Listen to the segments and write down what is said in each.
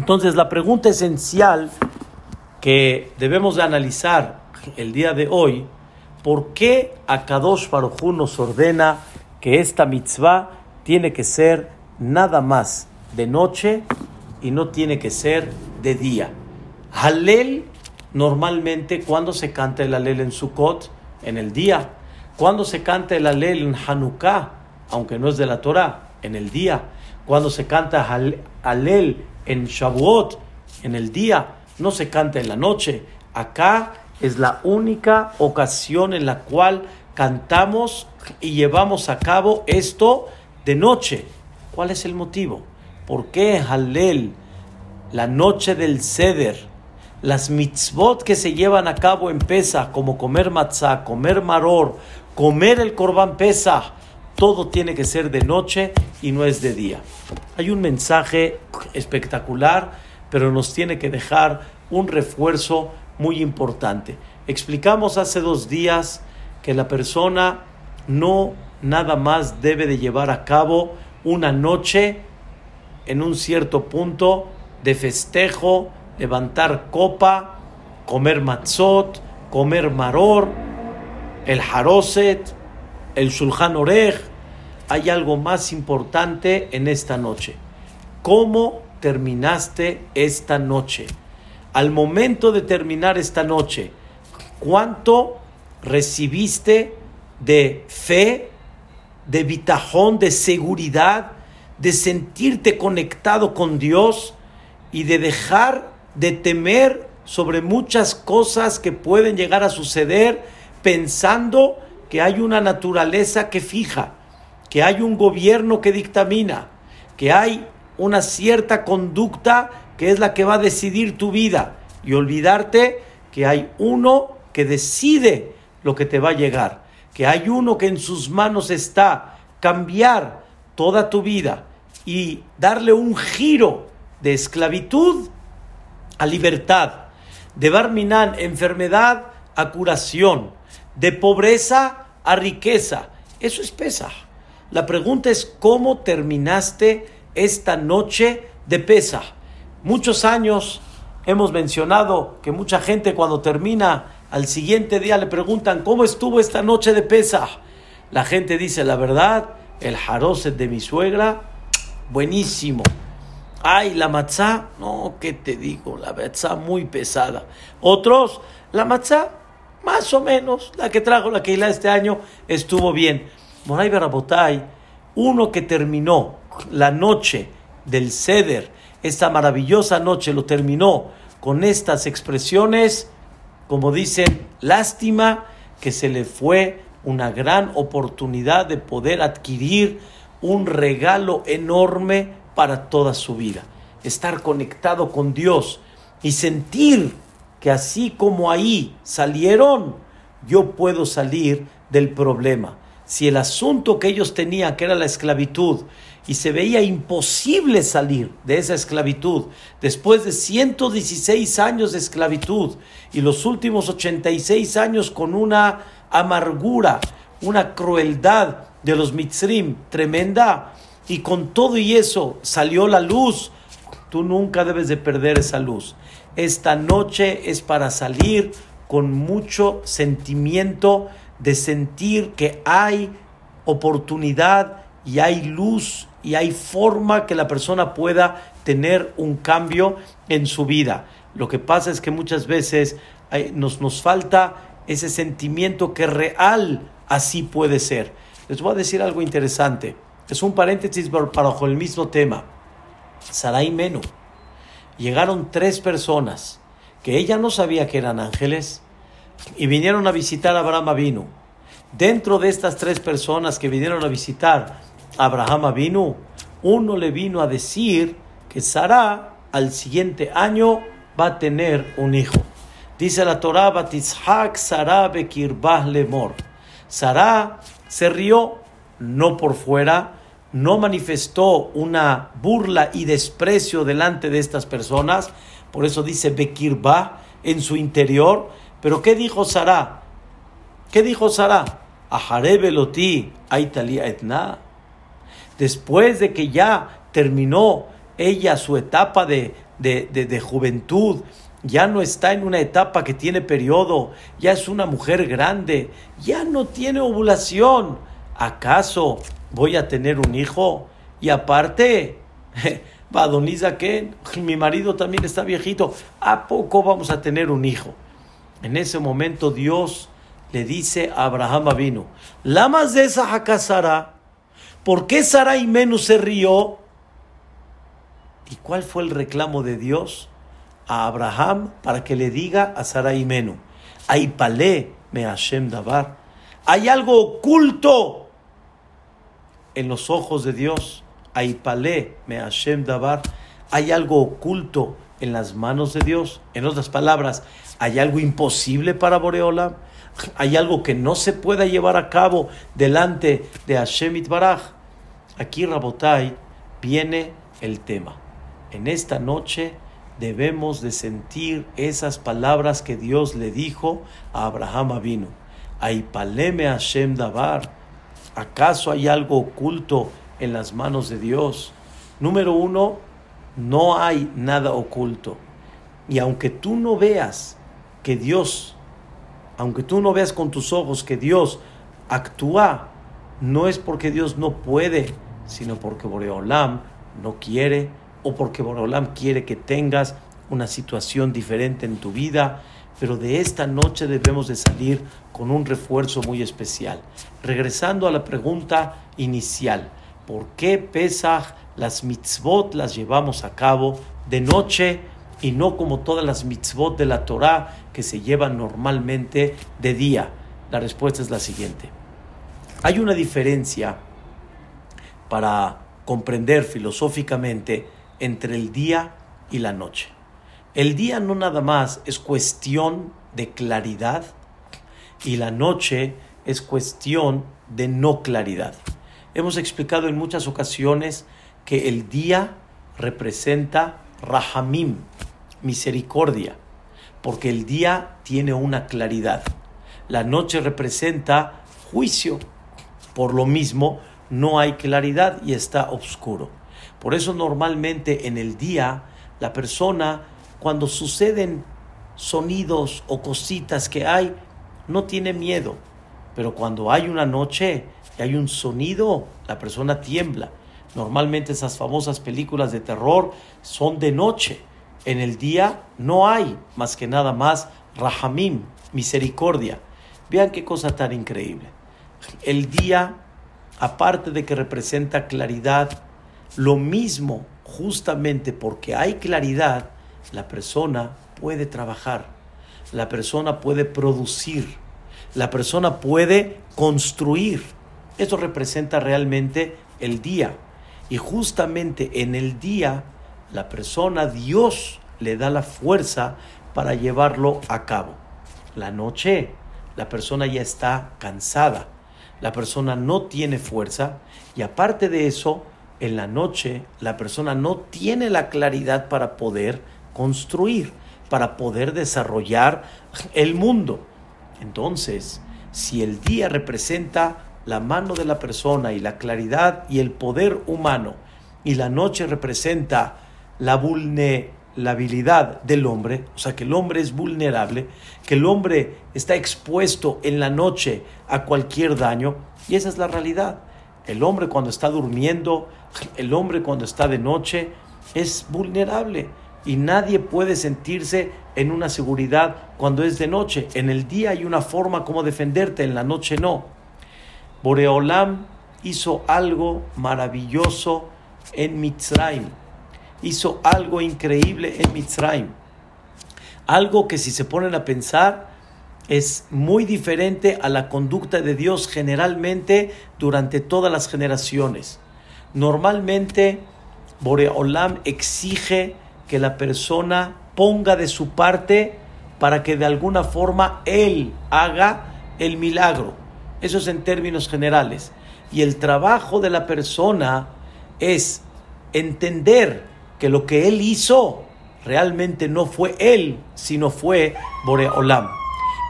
Entonces la pregunta esencial que debemos de analizar el día de hoy, ¿por qué Akadosh Baruj nos ordena que esta mitzvah tiene que ser nada más de noche y no tiene que ser de día? Halel normalmente cuando se canta el Halel en Sukkot, en el día. Cuando se canta el Halel en Hanukkah, aunque no es de la Torah, en el día. Cuando se canta Halel en Shavuot, en el día. No se canta en la noche. Acá es la única ocasión en la cual cantamos y llevamos a cabo esto de noche. ¿Cuál es el motivo? ¿Por qué Halel, la noche del Seder, las mitzvot que se llevan a cabo en Pesa, como comer matzah, comer maror, comer el korban Pesa, todo tiene que ser de noche y no es de día. Hay un mensaje espectacular, pero nos tiene que dejar un refuerzo muy importante. Explicamos hace dos días que la persona no nada más debe de llevar a cabo una noche en un cierto punto de festejo, levantar copa, comer matzot, comer maror, el haroset, el shulchan orej. Hay algo más importante en esta noche. ¿Cómo terminaste esta noche? al momento de terminar esta noche, ¿cuánto recibiste de fe, de bitajón, de seguridad, de sentirte conectado con Dios y de dejar de temer sobre muchas cosas que pueden llegar a suceder pensando que hay una naturaleza que fija, que hay un gobierno que dictamina, que hay una cierta conducta que es la que va a decidir tu vida, y olvidarte que hay uno que decide lo que te va a llegar, que hay uno que en sus manos está cambiar toda tu vida y darle un giro de esclavitud a libertad, de barminan, enfermedad a curación, de pobreza a riqueza. Eso es pesa. La pregunta es cómo terminaste esta noche de pesa. Muchos años hemos mencionado que mucha gente cuando termina al siguiente día le preguntan cómo estuvo esta noche de pesa. La gente dice la verdad, el jaroset de mi suegra, buenísimo. Ay, la matzá, no, ¿qué te digo? La matzá muy pesada. Otros, la matzá, más o menos, la que trajo la Keila este año, estuvo bien. Moray Barabotay, uno que terminó la noche del Seder, esta maravillosa noche lo terminó con estas expresiones, como dicen, lástima que se le fue una gran oportunidad de poder adquirir un regalo enorme para toda su vida. Estar conectado con Dios y sentir que así como ahí salieron, yo puedo salir del problema. Si el asunto que ellos tenían, que era la esclavitud, y se veía imposible salir de esa esclavitud después de 116 años de esclavitud y los últimos 86 años con una amargura, una crueldad de los mitzrim tremenda y con todo y eso salió la luz. Tú nunca debes de perder esa luz. Esta noche es para salir con mucho sentimiento de sentir que hay oportunidad y hay luz y hay forma que la persona pueda tener un cambio en su vida. Lo que pasa es que muchas veces nos, nos falta ese sentimiento que real así puede ser. Les voy a decir algo interesante. Es un paréntesis para el mismo tema. Sarai Menú. Llegaron tres personas que ella no sabía que eran ángeles y vinieron a visitar a Abraham Avinu. Dentro de estas tres personas que vinieron a visitar Abraham vino, uno le vino a decir que Sara al siguiente año va a tener un hijo. Dice la Torah, Batizhak Sara Bekirbah Lemor. Sara se rió, no por fuera, no manifestó una burla y desprecio delante de estas personas, por eso dice Bekirbah en su interior. Pero ¿qué dijo Sara? ¿Qué dijo Sara? Aharé Beloti, Aitalia Etna después de que ya terminó ella su etapa de, de, de juventud, ya no está en una etapa que tiene periodo, ya es una mujer grande, ya no tiene ovulación. ¿Acaso voy a tener un hijo? Y aparte, Badoniza que mi marido también está viejito, ¿a poco vamos a tener un hijo? En ese momento Dios le dice a Abraham vino, Lamas de esa Sara, ¿por qué Sara y Menú se rió? ¿Y cuál fue el reclamo de Dios a Abraham para que le diga a Sara y Menú? Aipale me Hashem Dabar. Hay algo oculto en los ojos de Dios. Aipale me Hashem Dabar. Hay algo oculto en las manos de Dios. En otras palabras, hay algo imposible para Boreola. Hay algo que no se pueda llevar a cabo delante de Hashem Itbaraj. Aquí, Rabotai, viene el tema. En esta noche debemos de sentir esas palabras que Dios le dijo a Abraham Avino. Aipaleme Hashem Dabar. ¿Acaso hay algo oculto en las manos de Dios? Número uno, no hay nada oculto. Y aunque tú no veas que Dios, aunque tú no veas con tus ojos que Dios actúa, no es porque Dios no puede, sino porque Boreolam no quiere o porque Boreolam quiere que tengas una situación diferente en tu vida. Pero de esta noche debemos de salir con un refuerzo muy especial. Regresando a la pregunta inicial, ¿por qué Pesach las mitzvot las llevamos a cabo de noche y no como todas las mitzvot de la Torah que se llevan normalmente de día? La respuesta es la siguiente. Hay una diferencia para comprender filosóficamente entre el día y la noche. El día no nada más es cuestión de claridad y la noche es cuestión de no claridad. Hemos explicado en muchas ocasiones que el día representa rahamim, misericordia, porque el día tiene una claridad. La noche representa juicio, por lo mismo no hay claridad y está oscuro. Por eso normalmente en el día la persona, cuando suceden sonidos o cositas que hay, no tiene miedo. Pero cuando hay una noche y hay un sonido, la persona tiembla. Normalmente esas famosas películas de terror son de noche. En el día no hay más que nada más rahamim, misericordia. Vean qué cosa tan increíble. El día, aparte de que representa claridad, lo mismo, justamente porque hay claridad, la persona puede trabajar, la persona puede producir, la persona puede construir. Eso representa realmente el día. Y justamente en el día, la persona, Dios le da la fuerza para llevarlo a cabo. La noche, la persona ya está cansada, la persona no tiene fuerza y aparte de eso, en la noche la persona no tiene la claridad para poder construir, para poder desarrollar el mundo. Entonces, si el día representa la mano de la persona y la claridad y el poder humano, y la noche representa la vulnerabilidad del hombre, o sea que el hombre es vulnerable, que el hombre está expuesto en la noche a cualquier daño, y esa es la realidad. El hombre cuando está durmiendo, el hombre cuando está de noche, es vulnerable y nadie puede sentirse en una seguridad cuando es de noche. En el día hay una forma como defenderte, en la noche no. Boreolam hizo algo maravilloso en Mitzrayim. Hizo algo increíble en Mitzrayim. Algo que si se ponen a pensar es muy diferente a la conducta de Dios generalmente durante todas las generaciones. Normalmente Boreolam exige que la persona ponga de su parte para que de alguna forma él haga el milagro. Eso es en términos generales. Y el trabajo de la persona es entender que lo que él hizo realmente no fue él, sino fue Boreolam.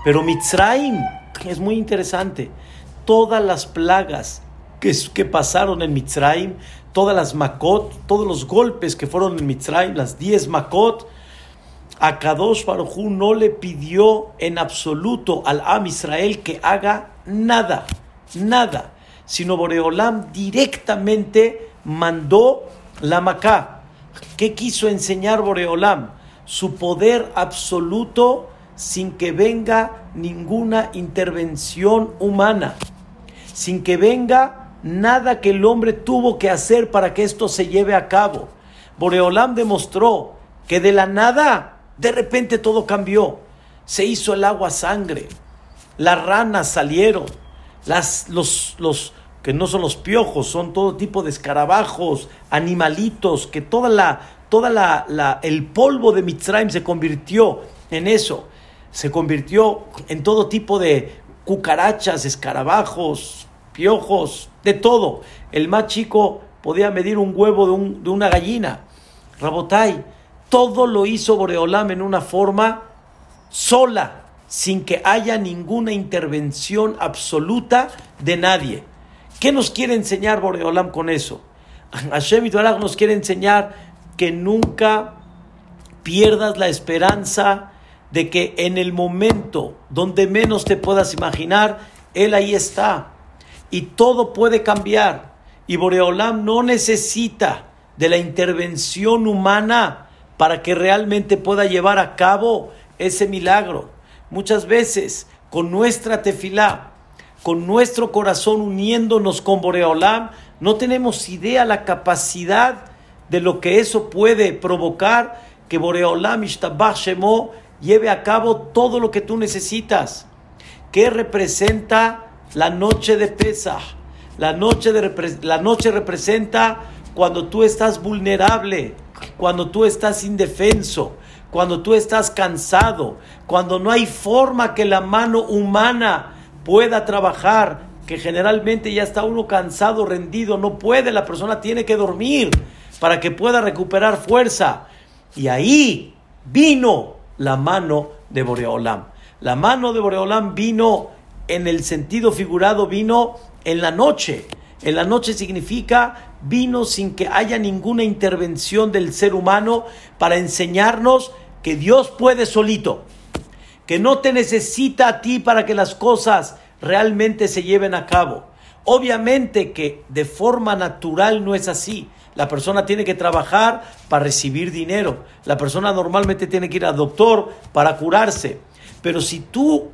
Pero Mitzrayim es muy interesante. Todas las plagas que, que pasaron en Mitzrayim, todas las makot, todos los golpes que fueron en Mitzrayim, las 10 makot, a Kadosh Baruj no le pidió en absoluto al Am Israel que haga nada, nada, sino Boreolam directamente mandó la Macá. ¿Qué quiso enseñar Boreolam? Su poder absoluto sin que venga ninguna intervención humana, sin que venga nada que el hombre tuvo que hacer para que esto se lleve a cabo. Boreolam demostró que de la nada de repente todo cambió. Se hizo el agua sangre. Las ranas salieron. Las, los, los que no son los piojos, son todo tipo de escarabajos, animalitos, que toda la, toda la, el polvo de Mitzrayim se convirtió en eso. Se convirtió en todo tipo de cucarachas, escarabajos, piojos, de todo. El más chico podía medir un huevo de, de una gallina. Rabotai, todo lo hizo Boreolam en una forma sola, sin que haya ninguna intervención absoluta de nadie. ¿Qué nos quiere enseñar Boreolam con eso? Hashem Itbaraj nos quiere enseñar que nunca pierdas la esperanza de que en el momento donde menos te puedas imaginar, Él ahí está. Y todo puede cambiar. Y Boreolam no necesita de la intervención humana para que realmente pueda llevar a cabo ese milagro. Muchas veces, con nuestra tefilá, con nuestro corazón uniéndonos con Boreolam, no tenemos idea la capacidad de lo que eso puede provocar que Boreolam Ishtabach Shemo lleve a cabo todo lo que tú necesitas. ¿Qué representa la noche de Pesach? La noche, de, la noche representa cuando tú estás vulnerable, cuando tú estás indefenso, cuando tú estás cansado, cuando no hay forma que la mano humana pueda trabajar, que generalmente ya está uno cansado, rendido, no puede, la persona tiene que dormir para que pueda recuperar fuerza. Y ahí vino la mano de Boreolam. La mano de Boreolam vino en el sentido figurado, vino en la noche. En la noche significa vino sin que haya ninguna intervención del ser humano para enseñarnos que Dios puede solito, que no te necesita a ti para que las cosas realmente se lleven a cabo. Obviamente que de forma natural no es así. La persona tiene que trabajar para recibir dinero. La persona normalmente tiene que ir al doctor para curarse. Pero si tú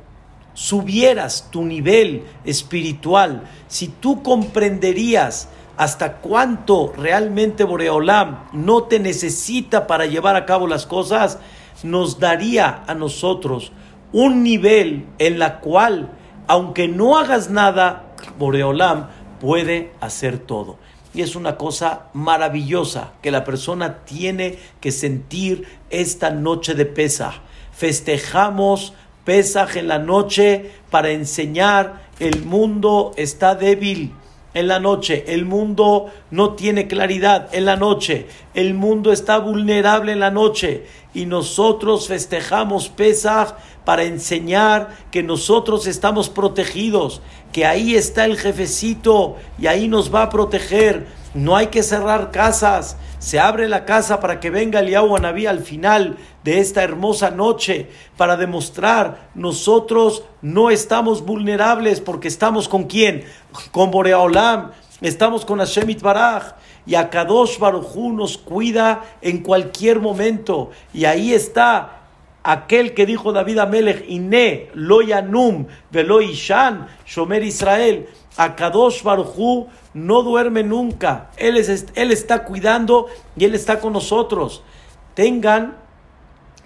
subieras tu nivel espiritual, si tú comprenderías hasta cuánto realmente Boreolam no te necesita para llevar a cabo las cosas, nos daría a nosotros un nivel en la cual, aunque no hagas nada, Boreolam puede hacer todo. Y es una cosa maravillosa que la persona tiene que sentir esta noche de Pesaj. Festejamos Pesaj en la noche para enseñar el mundo está débil en la noche, el mundo no tiene claridad en la noche, el mundo está vulnerable en la noche y nosotros festejamos Pesach para enseñar que nosotros estamos protegidos, que ahí está el jefecito y ahí nos va a proteger. No hay que cerrar casas, se abre la casa para que venga el Anabí al final de esta hermosa noche para demostrar nosotros no estamos vulnerables porque estamos con quién? Con Boreolam, estamos con Hashem Baraj y Akadosh Barujú nos cuida en cualquier momento y ahí está aquel que dijo David Amelech, Ine, lo yanum, velo ishan, shomer Israel, Akadosh Barujú no duerme nunca, él, es, él está cuidando y Él está con nosotros. Tengan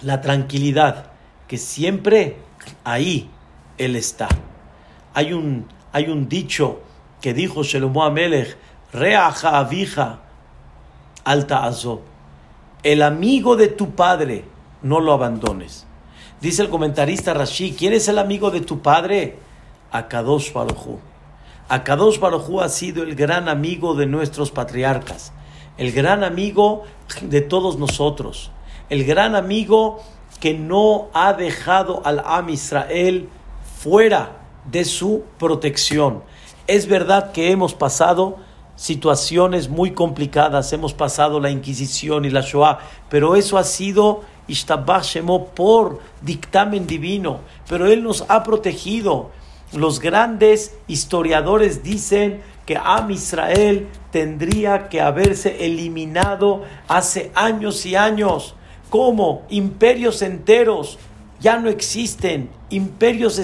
la tranquilidad que siempre ahí Él está. Hay un, hay un dicho que dijo Shelomo Amelech, Reaja avija alta azob. El amigo de tu padre, no lo abandones. Dice el comentarista Rashi, ¿quién es el amigo de tu padre? Akadosh Baruchu. Akadosh Baruchu ha sido el gran amigo de nuestros patriarcas, el gran amigo de todos nosotros el gran amigo que no ha dejado al Am Israel fuera de su protección. Es verdad que hemos pasado situaciones muy complicadas, hemos pasado la Inquisición y la Shoah, pero eso ha sido por dictamen divino, pero Él nos ha protegido. Los grandes historiadores dicen que Am Israel tendría que haberse eliminado hace años y años. como Imperios enteros ya no existen, imperios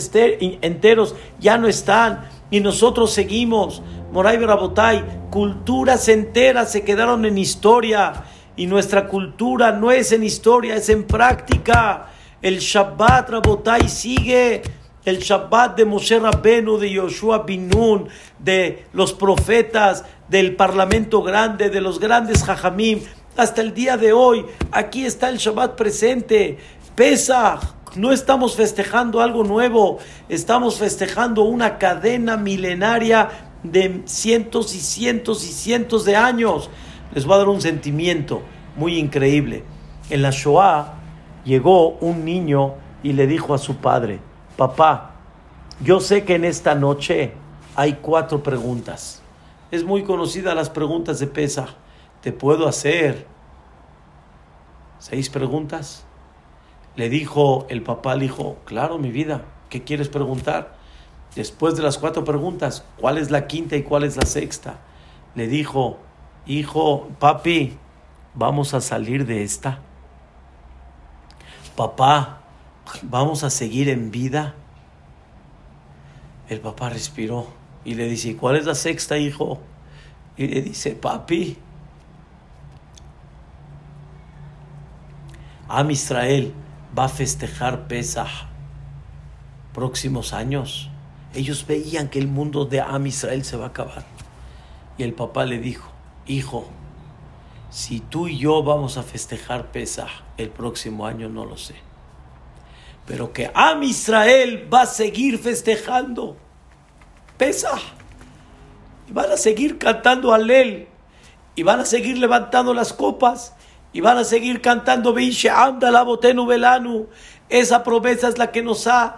enteros ya no están y nosotros seguimos. Moray Rabotay, culturas enteras se quedaron en historia y nuestra cultura no es en historia, es en práctica. El Shabbat Rabotay sigue. El Shabbat de Moshe Rabbenu, de Yoshua Binun, de los profetas, del Parlamento Grande, de los grandes Jajamim, hasta el día de hoy. Aquí está el Shabbat presente. Pesach, no estamos festejando algo nuevo, estamos festejando una cadena milenaria de cientos y cientos y cientos de años. Les voy a dar un sentimiento muy increíble. En la Shoah llegó un niño y le dijo a su padre, papá, yo sé que en esta noche hay cuatro preguntas. Es muy conocida las preguntas de Pesa. ¿Te puedo hacer seis preguntas? Le dijo el papá, le dijo, claro, mi vida, ¿qué quieres preguntar? Después de las cuatro preguntas, ¿cuál es la quinta y cuál es la sexta? Le dijo, hijo, papi, vamos a salir de esta. Papá, vamos a seguir en vida. El papá respiró y le dice, ¿cuál es la sexta, hijo? Y le dice, papi, Am Israel va a festejar Pesach próximos años. Ellos veían que el mundo de Am Israel se va a acabar. Y el papá le dijo, hijo, si tú y yo vamos a festejar Pesach el próximo año, no lo sé. Pero que Am Israel va a seguir festejando Pesach. Y van a seguir cantando Alel. Y van a seguir levantando las copas y van a seguir cantando la Botenu Belanu. Esa promesa es la que nos ha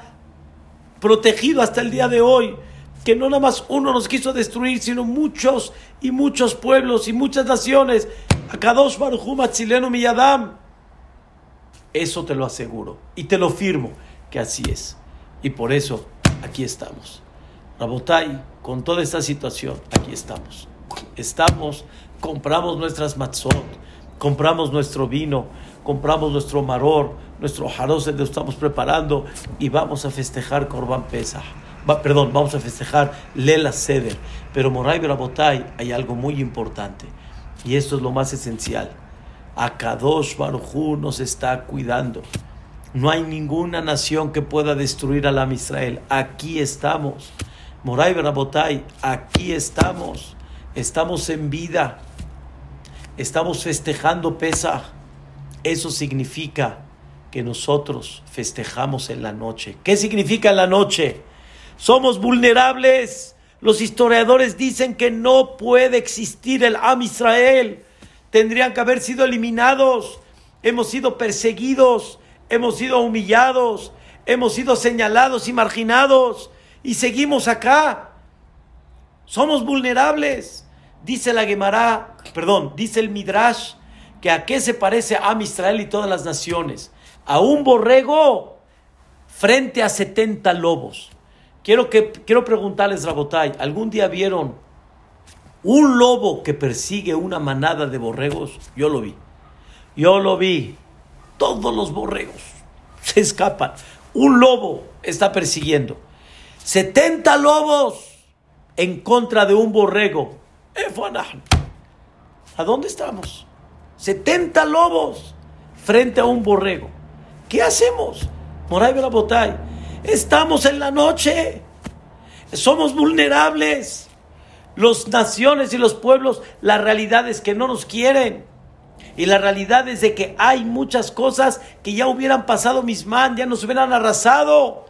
protegido hasta el día de hoy. Que no nada más uno nos quiso destruir, sino muchos y muchos pueblos y muchas naciones. Akadosh Baruchum Chileno Miyadam. Eso te lo aseguro y te lo firmo que así es. Y por eso aquí estamos. Rabotai, con toda esta situación, aquí estamos. Estamos, compramos nuestras matzot compramos nuestro vino, compramos nuestro maror, nuestro jarose que estamos preparando y vamos a festejar Corban Pesach. Perdón, vamos a festejar Lela Seder. Pero Moray Berabotay hay algo muy importante y esto es lo más esencial. Akadosh Barujú nos está cuidando. No hay ninguna nación que pueda destruir a la Israel. Aquí estamos. Moray Berabotay, aquí estamos. Estamos en vida estamos festejando Pesach. Eso significa que nosotros festejamos en la noche. ¿Qué significa en la noche? Somos vulnerables. Los historiadores dicen que no puede existir el Am Israel. Tendrían que haber sido eliminados. Hemos sido perseguidos, hemos sido humillados, hemos sido señalados y marginados y seguimos acá. Somos vulnerables. Dice la Gemara, perdón, dice el Midrash, que a qué se parece a Israel y todas las naciones. A un borrego frente a 70 lobos. Quiero, que, quiero preguntarles, Rabotay, ¿algún día vieron un lobo que persigue una manada de borregos? Yo lo vi. Yo lo vi. Todos los borregos se escapan. Un lobo está persiguiendo. 70 lobos en contra de un borrego. ¿A dónde estamos? 70 lobos frente a un borrego. ¿Qué hacemos? Moray Botay. Estamos en la noche. Somos vulnerables. Las naciones y los pueblos, la realidad es que no nos quieren. Y la realidad es de que hay muchas cosas que ya hubieran pasado mis man, ya nos hubieran arrasado.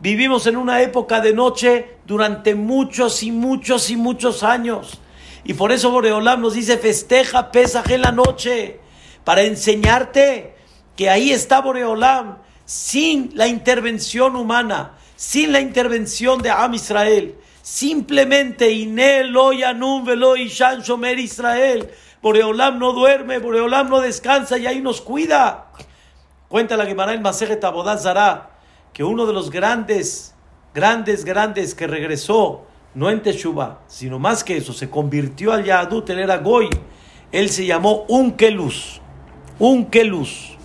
Vivimos en una época de noche durante muchos y muchos y muchos años. Y por eso Boreolam nos dice, festeja Pesaj en la noche, para enseñarte que ahí está Boreolam, sin la intervención humana, sin la intervención de Am Israel, Simplemente Inel, Anum, Velo, Ishan, Shomer, Israel. Boreolam no duerme, Boreolam no descansa y ahí nos cuida. Cuenta la Gemara en Maseret Abodazara que uno de los grandes, grandes, grandes que regresó, no en Teshuvah, sino más que eso, se convirtió al Yahadut, él era Goy. Él se llamó Unkelus. Unkelus.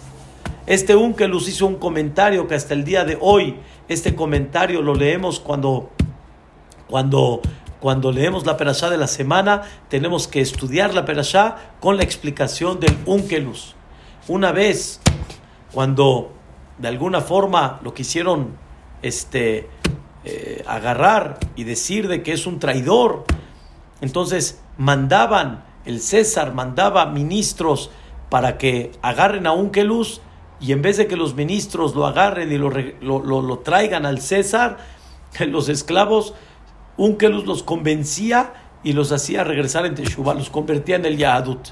Este Unkelus hizo un comentario que hasta el día de hoy, este comentario lo leemos cuando, cuando cuando leemos la perashá de la semana, tenemos que estudiar la perashá con la explicación del Unkelus. Una vez, cuando de alguna forma lo quisieron este, eh, agarrar y decir de que es un traidor, entonces mandaban, el César mandaba ministros para que agarren a Unkelus y en vez de que los ministros lo agarren y lo, lo, lo traigan al César, los esclavos Unkelus los convencía y los hacía regresar en Teshuvah, los convertía en el Yahadut.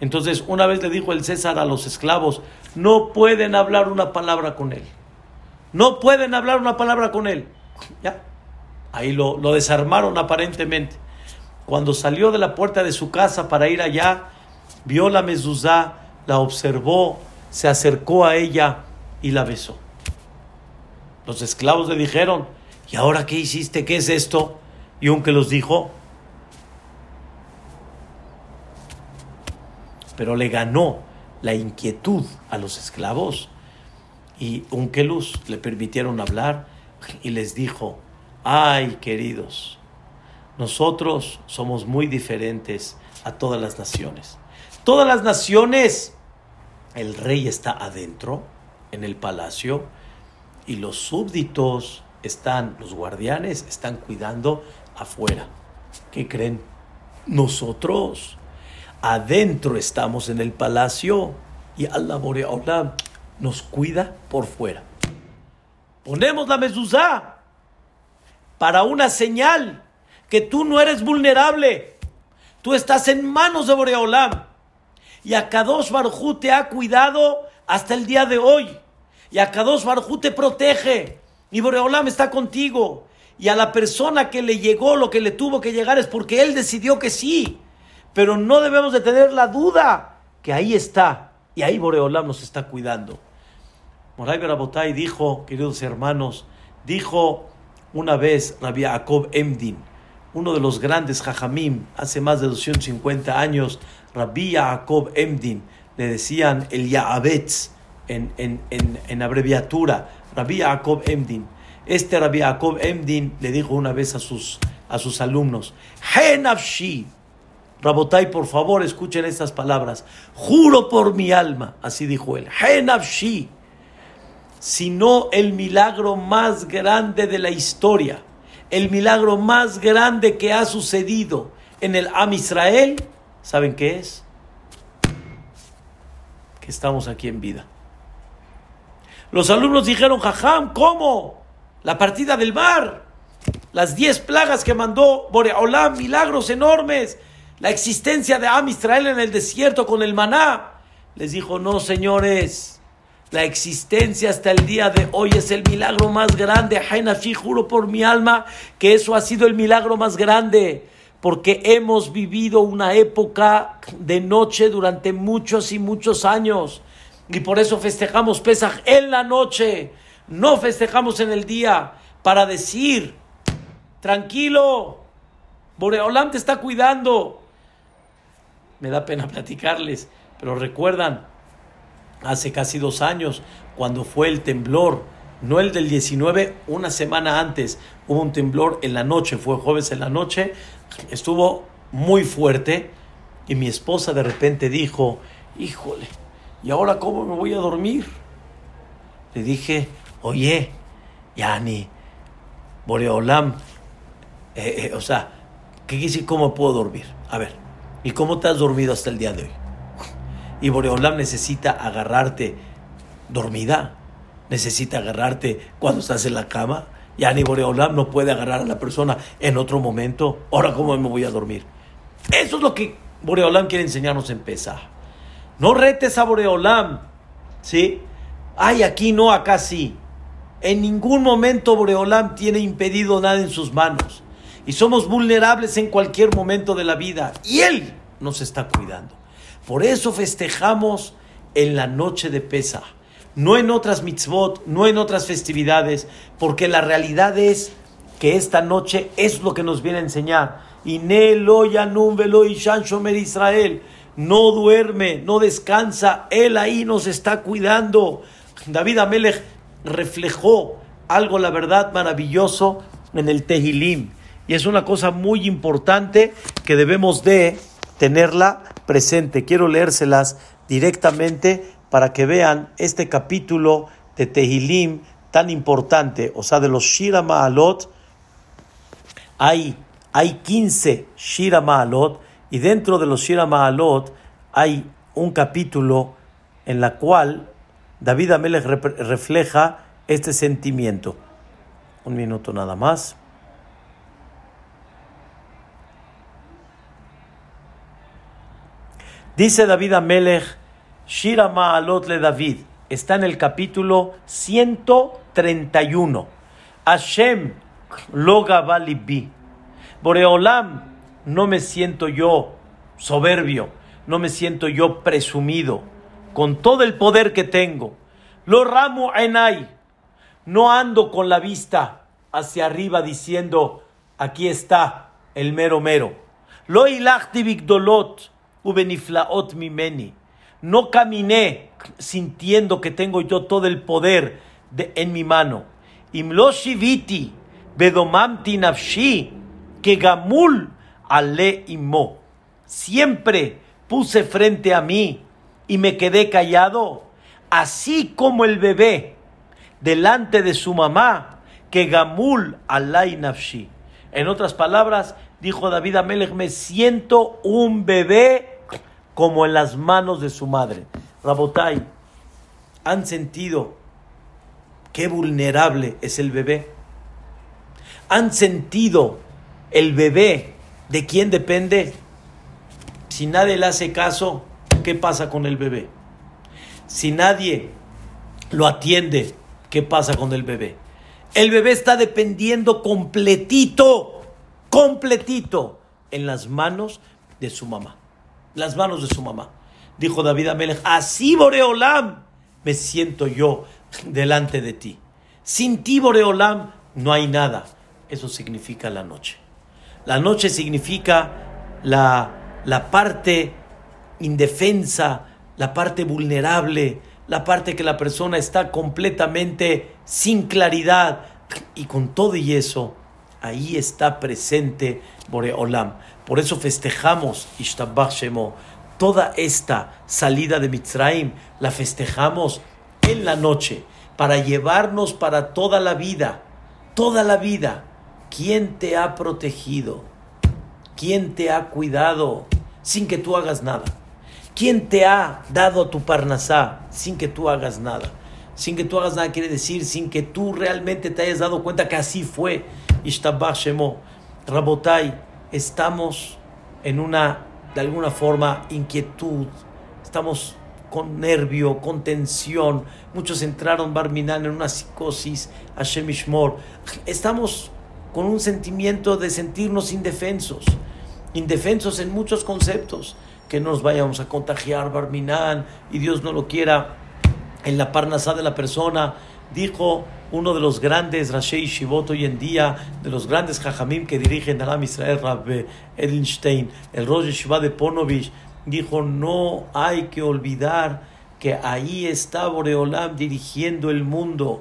Entonces, una vez le dijo el César a los esclavos, no pueden hablar una palabra con él. No pueden hablar una palabra con él. Ya. Ahí lo, lo desarmaron aparentemente. Cuando salió de la puerta de su casa para ir allá, vio la mezuzá, la observó, se acercó a ella y la besó. Los esclavos le dijeron, ¿y ahora qué hiciste? ¿Qué es esto? Y aunque los dijo, pero le ganó la inquietud a los esclavos. Y Unkelus le permitieron hablar y les dijo, ay queridos, nosotros somos muy diferentes a todas las naciones. Todas las naciones, el rey está adentro, en el palacio, y los súbditos están, los guardianes están cuidando afuera. ¿Qué creen? Nosotros adentro estamos en el palacio y Allah Boreolam nos cuida por fuera. Ponemos la mezuzá para una señal que tú no eres vulnerable. Tú estás en manos de Boreolam. Y a Kadosh Barjú te ha cuidado hasta el día de hoy. Y a Kadosh Barjú te protege. Y Boreolam está contigo. Y a la persona que le llegó lo que le tuvo que llegar es porque él decidió que sí. Pero no debemos de tener la duda que ahí está. Y ahí Boreolam nos está cuidando. Moray Berabotay dijo, queridos hermanos, dijo una vez Rabbi Jacob Emdin, uno de los grandes jajamim, hace más de 250 años, Rabbi Jacob Emdin, le decían el Yaabetz en, en, en, en abreviatura, Rabbi Jacob Emdin. Este Rabbi Jacob Emdin le dijo una vez a sus, a sus alumnos, Henafshi, Rabotai, por favor, escuchen estas palabras. Juro por mi alma, así dijo él, Henafshi, sino el milagro más grande de la historia, el milagro más grande que ha sucedido en el Am Israel, ¿saben qué es? Que estamos aquí en vida. Los alumnos dijeron, Jajam, ¿cómo? La partida del mar, las diez plagas que mandó Boreolam, milagros enormes, la existencia de Am Israel en el desierto con el maná. Les dijo, no, señores, la existencia hasta el día de hoy es el milagro más grande. Hainashi, juro por mi alma que eso ha sido el milagro más grande porque hemos vivido una época de noche durante muchos y muchos años. Y por eso festejamos Pesaj en la noche, no festejamos en el día, para decir, tranquilo, Boreolam te está cuidando. Me da pena platicarles, pero recuerdan, hace casi dos años, cuando fue el temblor, no el del 19, una semana antes, hubo un temblor en la noche, fue jueves en la noche, estuvo muy fuerte y mi esposa de repente dijo, híjole, ¿y ahora cómo me voy a dormir? Le dije, oye, Yani, Boreolam, eh, eh, o sea, ¿qué decir cómo puedo dormir? A ver, ¿y cómo te has dormido hasta el día de hoy? Y Boreolam necesita agarrarte dormida, necesita agarrarte cuando estás en la cama. Yani Boreolam no puede agarrar a la persona en otro momento. Ahora, ¿cómo me voy a dormir? Eso es lo que Boreolam quiere enseñarnos en Pesaj. No retes a Boreolam. ¿Sí? Ay, aquí no, acá sí. En ningún momento Boreolam tiene impedido nada en sus manos. y somos vulnerables en cualquier momento de la vida y Él nos está cuidando. Por eso festejamos en la noche de Pesa, no en otras mitzvot, no en otras festividades, porque la realidad es que esta noche es lo que nos viene a enseñar. Israel no duerme, no descansa, Él ahí nos está cuidando. David Amelech reflejó algo, la verdad, maravilloso en el Tehilim. Y es una cosa muy importante que debemos de tenerla presente. Quiero leérselas directamente para que vean este capítulo de Tehilim tan importante, o sea, de los Shira Ma'alot. Hay, hay 15 Shira Ma'alot y dentro de los Shira Ma'alot hay un capítulo en la cual David Amelech refleja este sentimiento. Un minuto nada más. Dice David Amelech, Shira Ma'alot le David, está en el capítulo 131. Hashem loga balibi. Boreolam, no me siento yo soberbio, no me siento yo presumido, con todo el poder que tengo. Lo ramo enay, no ando con la vista hacia arriba diciendo, aquí está el mero mero. Lo ilachti dolot ubeniflaot mimeni. No caminé sintiendo que tengo yo todo el poder de, en mi mano. Imlo shiviti bedomamti nafshi que gamul ale imo. Siempre puse frente a mí y me quedé callado, así como el bebé delante de su mamá, que gamul alay nafshi. En otras palabras, dijo David Amelech, me siento un bebé como en las manos de su madre. Rabotai, ¿han sentido qué vulnerable es el bebé? ¿Han sentido el bebé de quién depende? Si nadie le hace caso, ¿qué pasa con el bebé? Si nadie lo atiende, ¿qué pasa con el bebé? El bebé está dependiendo completito, completito en las manos de su mamá las manos de su mamá. Dijo David Amelech, así Boreolam me siento yo delante de ti. Sin ti Boreolam no hay nada. Eso significa la noche. La noche significa la, la parte indefensa, la parte vulnerable, la parte que la persona está completamente sin claridad. Y con todo y eso, ahí está presente Boreolam. Por eso festejamos Ishtabach Shemo. Toda esta salida de Mitzrayim la festejamos en la noche para llevarnos para toda la vida. Toda la vida. ¿Quién te ha protegido? ¿Quién te ha cuidado sin que tú hagas nada? ¿Quién te ha dado tu parnasá sin que tú hagas nada? Sin que tú hagas nada quiere decir sin que tú realmente te hayas dado cuenta que así fue. Ishtabach Shemo. Rabotai, estamos en una, de alguna forma, inquietud, estamos con nervio, con tensión. Muchos entraron Barminan en una psicosis, a Shemishmor. Estamos con un sentimiento de sentirnos indefensos, indefensos en muchos conceptos, que nos vayamos a contagiar Barminan y Dios no lo quiera en la parnasá de la persona. Dijo uno de los grandes Rashei Shivot hoy en día, de los grandes Jajamim que dirigen Alam Israel, Rabbe Edelstein, el Rosh Shiva de Ponovich, dijo: No hay que olvidar que ahí está Boreolam dirigiendo el mundo.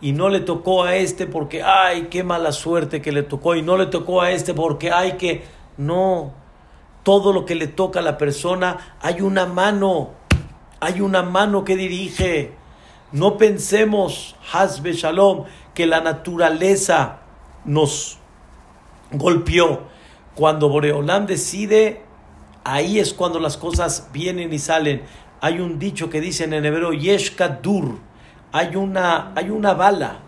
Y no le tocó a este porque, ay, qué mala suerte que le tocó. Y no le tocó a este porque, ay, que. No. Todo lo que le toca a la persona, hay una mano. Hay una mano que dirige. No pensemos, Hasbe Shalom, que la naturaleza nos golpeó. Cuando Boreolam decide, ahí es cuando las cosas vienen y salen. Hay un dicho que dicen en hebreo, Yeshkadur. Hay una, hay una bala.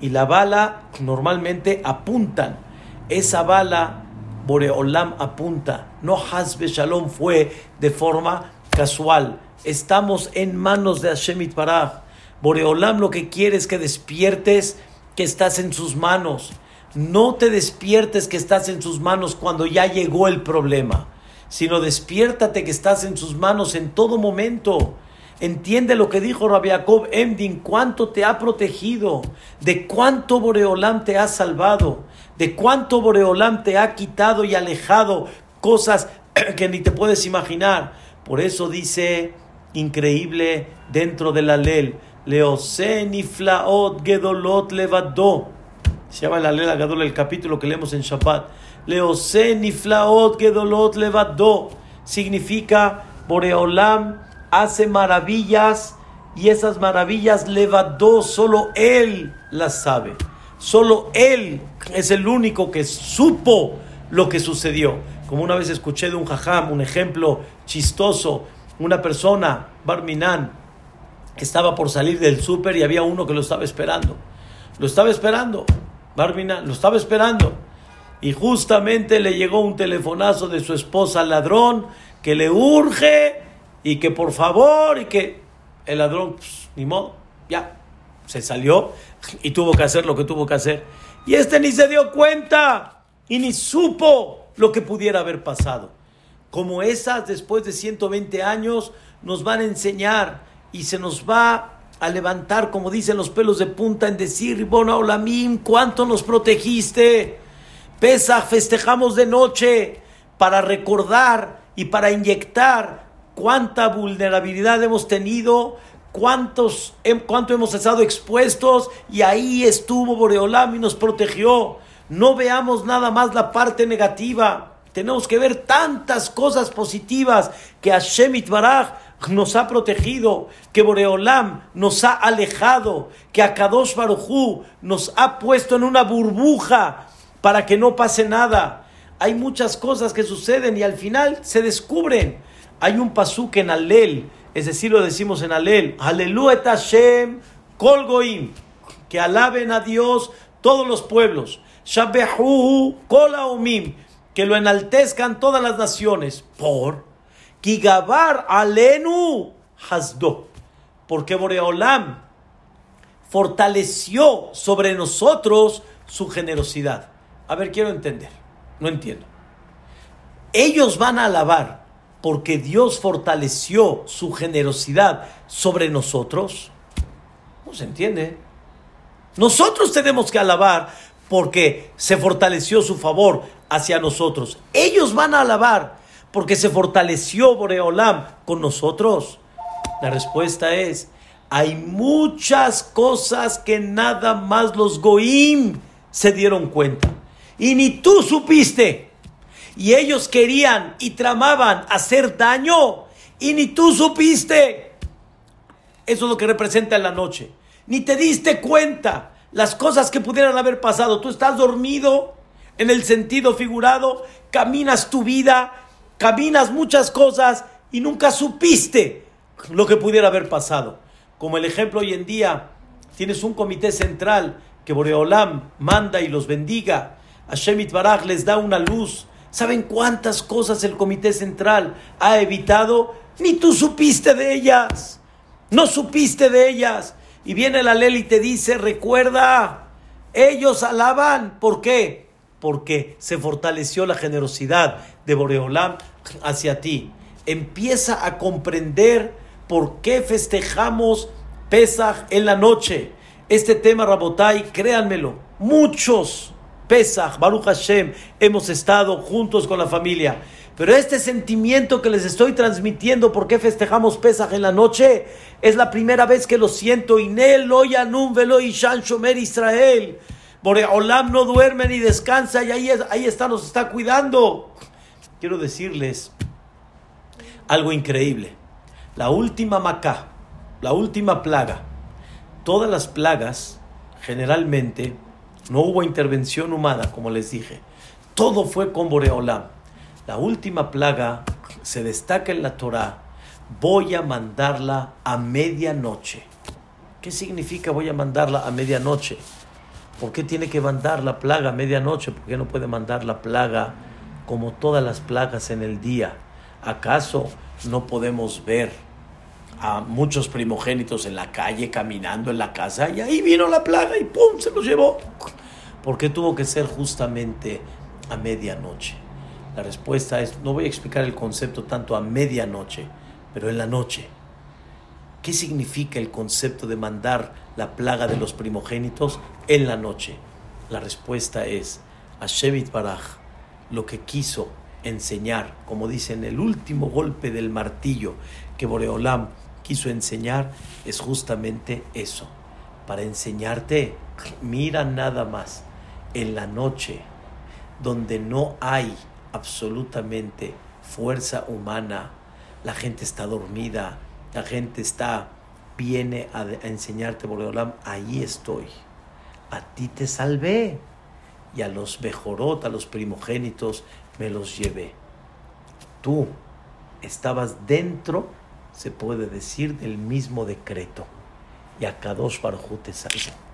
Y la bala normalmente apuntan. Esa bala Boreolam apunta. No Hasbe Shalom fue de forma casual. Estamos en manos de Hashem Itbaraj. Boreolam lo que quiere es que despiertes que estás en sus manos. no te despiertes que estás en sus manos cuando ya llegó el problema, sino despiértate que estás en sus manos en todo momento. Entiende lo que dijo Rabbi Emdin, cuánto te ha protegido, de cuánto Boreolam te ha salvado, de cuánto Boreolam te ha quitado y alejado cosas que ni te puedes imaginar. Por eso dice, increíble dentro de la ley, Leoseniflaot Gedolot Levado. Se llama la ley Gadol el capítulo que leemos en Shabbat. Leoseniflaot Gedolot Levado. Significa Boreolam hace maravillas y esas maravillas levadó, solo Él las sabe. Solo Él es el único que supo lo que sucedió. Como una vez escuché de un jajam, un ejemplo chistoso, una persona, Barminan, estaba por salir del súper y había uno que lo estaba esperando. Lo estaba esperando, Barminan, lo estaba esperando. Y justamente le llegó un telefonazo de su esposa al ladrón que le urge y que por favor y que el ladrón, pues, ni modo, ya, se salió y tuvo que hacer lo que tuvo que hacer. Y este ni se dio cuenta y ni supo lo que pudiera haber pasado. Como esas, después de 120 años, nos van a enseñar y se nos va a levantar, como dicen los pelos de punta, en decir, Bona Olamim, ¿cuánto nos protegiste? Pesa, festejamos de noche para recordar y para inyectar cuánta vulnerabilidad hemos tenido, cuántos, cuánto hemos estado expuestos y ahí estuvo Boreolam y nos protegió. No veamos nada más la parte negativa. Tenemos que ver tantas cosas positivas que Hashem Itbaraj nos ha protegido, que Boreolam nos ha alejado, que Akadosh Barujú nos ha puesto en una burbuja para que no pase nada. Hay muchas cosas que suceden y al final se descubren. Hay un pasuk en Alel, es decir, lo decimos en Alel, Aleluya Hashem Kol Goim, que alaben a Dios todos los pueblos, Shabehu Kol que lo enaltezcan todas las naciones, por Kigabar Alenu Hasdo, porque Boreolam fortaleció sobre nosotros su generosidad. A ver, quiero entender, no entiendo. Ellos van a alabar porque Dios fortaleció su generosidad sobre nosotros? No se entiende. Nosotros tenemos que alabar porque se fortaleció su favor hacia nosotros. Ellos van a alabar porque se fortaleció Boreolam con nosotros. La respuesta es, hay muchas cosas que nada más los Goim se dieron cuenta. Y ni tú supiste y ellos querían y tramaban hacer daño y ni tú supiste. Eso es lo que representa en la noche. Ni te diste cuenta las cosas que pudieran haber pasado. Tú estás dormido en el sentido figurado, caminas tu vida, caminas muchas cosas y nunca supiste lo que pudiera haber pasado. Como el ejemplo hoy en día, tienes un comité central que Boreolam manda y los bendiga. Hashem Itbaraj les da una luz ¿Saben cuántas cosas el Comité Central ha evitado? Ni tú supiste de ellas. No supiste de ellas. Y viene la ley y te dice, recuerda, ellos alaban. ¿Por qué? Porque se fortaleció la generosidad de Boreolam hacia ti. Empieza a comprender por qué festejamos Pesach en la noche. Este tema, Rabotai, créanmelo, muchos Pesach, Baruch Hashem, hemos estado juntos con la familia. Pero este sentimiento que les estoy transmitiendo, ¿por qué festejamos Pesach en la noche? Es la primera vez que lo siento. Inel, Loyanum, Velo, Ishan, Shomer, Israel. Olam no duerme ni descansa y ahí, ahí está, nos está cuidando. Quiero decirles algo increíble. La última Macá, la última plaga, todas las plagas generalmente no hubo intervención humana, como les dije. Todo fue con Boreolam. La última plaga se destaca en la Torah. Voy a mandarla a medianoche. ¿Qué significa voy a mandarla a medianoche? ¿Por qué tiene que mandar la plaga a medianoche? ¿Por qué no puede mandar la plaga como todas las plagas en el día? ¿Acaso no podemos ver a muchos primogénitos en la calle caminando en la casa y ahí vino la plaga y ¡pum! se los llevó. ¿Por qué tuvo que ser justamente a medianoche? La respuesta es, no voy a explicar el concepto tanto a medianoche, pero en la noche. ¿Qué significa el concepto de mandar la plaga de los primogénitos en la noche? La respuesta es, Shevit Baraj lo que quiso enseñar, como dice en el último golpe del martillo que Boreolam quiso enseñar, es justamente eso. Para enseñarte, mira nada más en la noche, donde no hay absolutamente fuerza humana, la gente está dormida, la gente está, viene a, enseñarte, Boreolam, ahí estoy, a ti te salvé, y a los Bejorot, a los primogénitos, me los llevé. Tú estabas dentro, se puede decir, del mismo decreto, y a Kadosh Baruj te salvó